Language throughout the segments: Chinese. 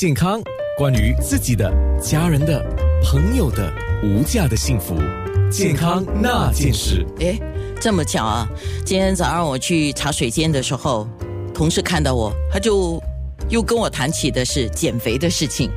健康，关于自己的、家人的、朋友的无价的幸福，健康那件事。哎，这么巧啊！今天早上我去茶水间的时候，同事看到我，他就。又跟我谈起的是减肥的事情，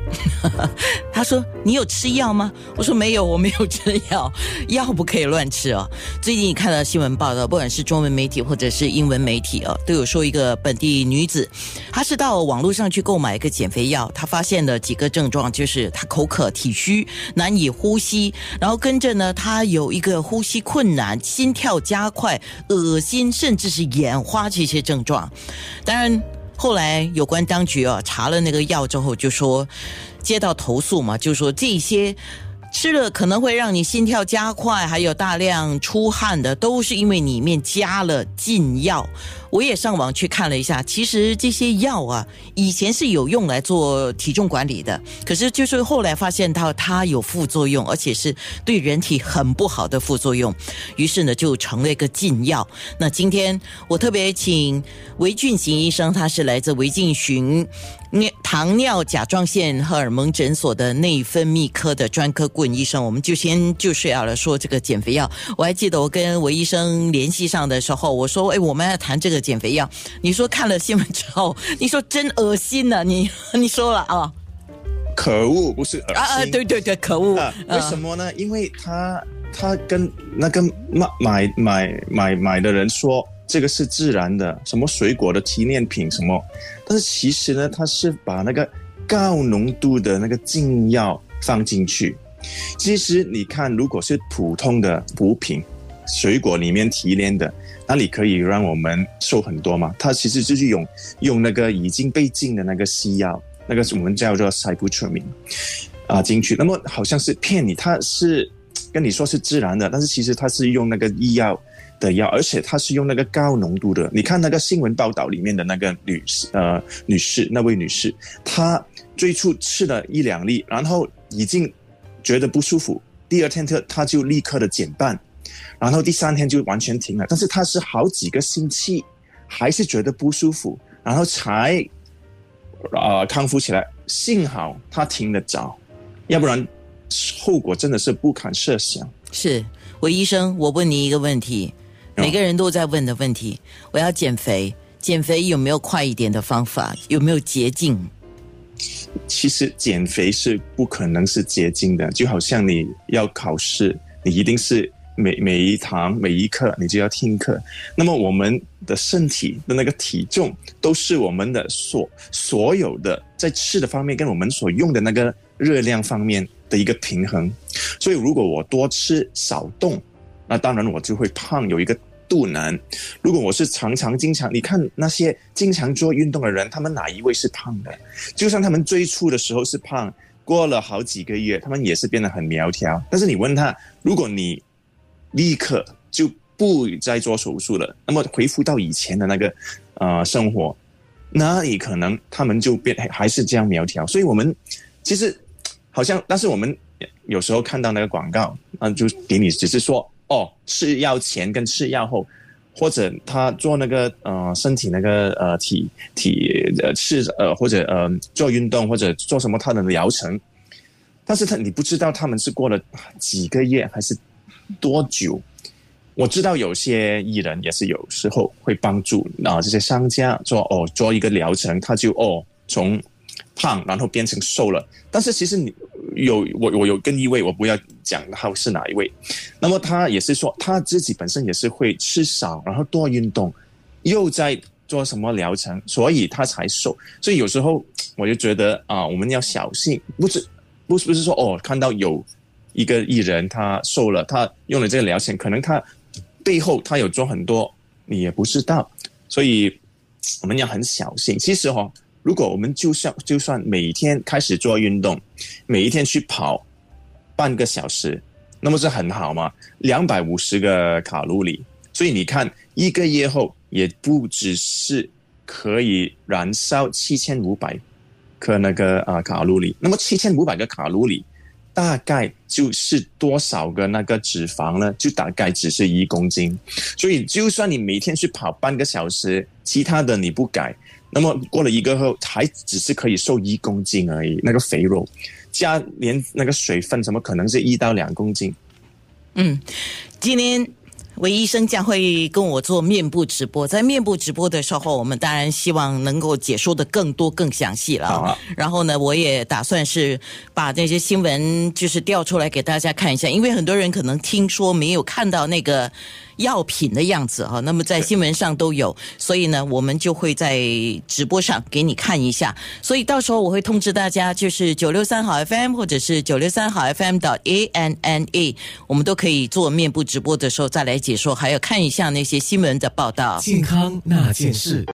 他说：“你有吃药吗？”我说：“没有，我没有吃药，药不可以乱吃哦。”最近看到新闻报道，不管是中文媒体或者是英文媒体哦，都有说一个本地女子，她是到网络上去购买一个减肥药，她发现了几个症状，就是她口渴、体虚、难以呼吸，然后跟着呢，她有一个呼吸困难、心跳加快、恶心，甚至是眼花这些症状。当然。后来有关当局啊查了那个药之后，就说接到投诉嘛，就说这些。吃了可能会让你心跳加快，还有大量出汗的，都是因为里面加了禁药。我也上网去看了一下，其实这些药啊，以前是有用来做体重管理的，可是就是后来发现到它有副作用，而且是对人体很不好的副作用，于是呢就成了一个禁药。那今天我特别请韦俊行医生，他是来自韦进寻。尿糖尿甲状腺荷尔蒙诊所的内分泌科的专科顾问医生，我们就先就是要来说这个减肥药。我还记得我跟韦医生联系上的时候，我说：“哎，我们要谈这个减肥药。”你说看了新闻之后，你说真恶心呢？你 你说了啊？可恶，不是恶心啊！对对对，可恶！为什么呢？因为他他跟那个买买买买买的人说。这个是自然的，什么水果的提炼品什么，但是其实呢，他是把那个高浓度的那个禁药放进去。其实你看，如果是普通的补品，水果里面提炼的，那你可以让我们瘦很多嘛？它其实就是用用那个已经被禁的那个西药，那个我们叫做 c y b u t r a m i n 啊进去。那么好像是骗你，它是跟你说是自然的，但是其实它是用那个医药。的药，而且它是用那个高浓度的。你看那个新闻报道里面的那个女士，呃，女士那位女士，她最初吃了一两粒，然后已经觉得不舒服，第二天她她就立刻的减半，然后第三天就完全停了。但是他是好几个星期还是觉得不舒服，然后才啊康复起来。幸好他停得早，要不然后果真的是不堪设想。是，韦医生，我问你一个问题。每个人都在问的问题：我要减肥，减肥有没有快一点的方法？有没有捷径？其实减肥是不可能是捷径的，就好像你要考试，你一定是每每一堂每一课你就要听课。那么我们的身体的那个体重都是我们的所所有的在吃的方面跟我们所用的那个热量方面的一个平衡。所以如果我多吃少动。那当然，我就会胖，有一个肚腩。如果我是常常经常，你看那些经常做运动的人，他们哪一位是胖的？就算他们最初的时候是胖，过了好几个月，他们也是变得很苗条。但是你问他，如果你立刻就不再做手术了，那么恢复到以前的那个呃生活，那你可能他们就变还是这样苗条。所以我们其实好像，但是我们有时候看到那个广告，那就给你只是说。哦，吃药前跟吃药后，或者他做那个呃身体那个呃体体呃吃呃或者呃做运动或者做什么他的疗程，但是他你不知道他们是过了几个月还是多久。我知道有些艺人也是有时候会帮助啊这些商家做哦做一个疗程，他就哦从胖然后变成瘦了，但是其实你。有我我有跟一位我不要讲他是哪一位，那么他也是说他自己本身也是会吃少，然后多运动，又在做什么疗程，所以他才瘦。所以有时候我就觉得啊，我们要小心，不是不是不是说哦，看到有一个艺人他瘦了，他用了这个疗程，可能他背后他有做很多，你也不知道，所以我们要很小心。其实哈。如果我们就算就算每天开始做运动，每一天去跑半个小时，那么是很好吗？两百五十个卡路里，所以你看一个月后也不只是可以燃烧七千五百克那个啊卡路里，那么七千五百个卡路里大概就是多少个那个脂肪呢？就大概只是一公斤，所以就算你每天去跑半个小时，其他的你不改。那么过了一个后，还只是可以瘦一公斤而已，那个肥肉加连那个水分，怎么可能是一到两公斤？嗯，今天。韦医生将会跟我做面部直播，在面部直播的时候，我们当然希望能够解说的更多、更详细了。然后呢，我也打算是把那些新闻就是调出来给大家看一下，因为很多人可能听说没有看到那个药品的样子哈，那么在新闻上都有，所以呢，我们就会在直播上给你看一下。所以到时候我会通知大家，就是九六三号 FM 或者是九六三号 FM 到 A N N A，我们都可以做面部直播的时候再来。解说，还要看一下那些新闻的报道。健康那件事。